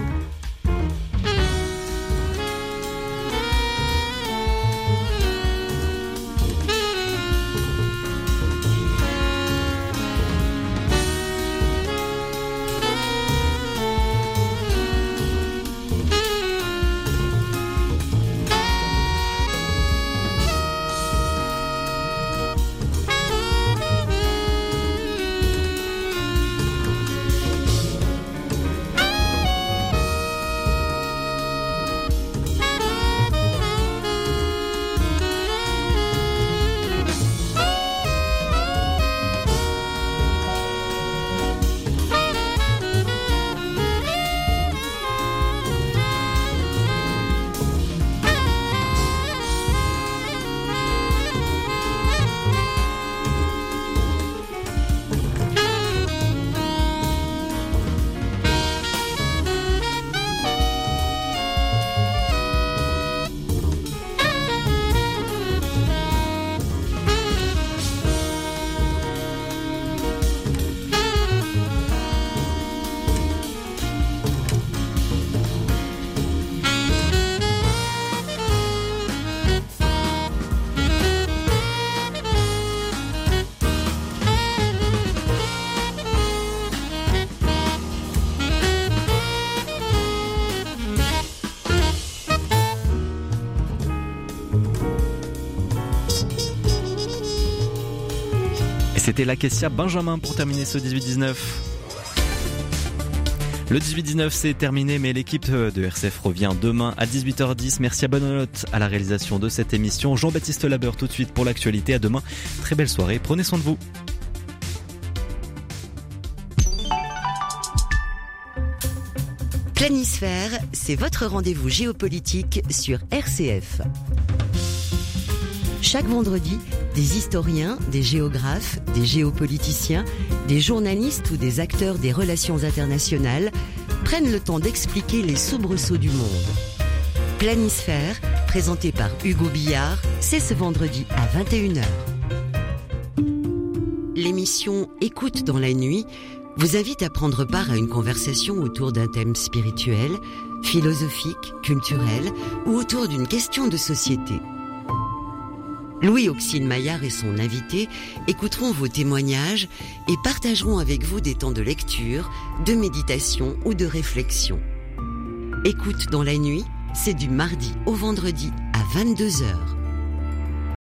C'était Laquessia Benjamin pour terminer ce 18-19. Le 18-19 c'est terminé mais l'équipe de RCF revient demain à 18h10. Merci à Bonolotte à la réalisation de cette émission. Jean-Baptiste Labeur tout de suite pour l'actualité. À demain. Très belle soirée. Prenez soin de vous. Planisphère, c'est votre rendez-vous géopolitique sur RCF. Chaque vendredi, des historiens, des géographes, des géopoliticiens, des journalistes ou des acteurs des relations internationales prennent le temps d'expliquer les soubresauts du monde. Planisphère, présenté par Hugo Billard, c'est ce vendredi à 21h. L'émission Écoute dans la nuit vous invite à prendre part à une conversation autour d'un thème spirituel, philosophique, culturel ou autour d'une question de société. Louis Auxine Maillard et son invité écouteront vos témoignages et partageront avec vous des temps de lecture, de méditation ou de réflexion. Écoute dans la nuit, c'est du mardi au vendredi à 22h.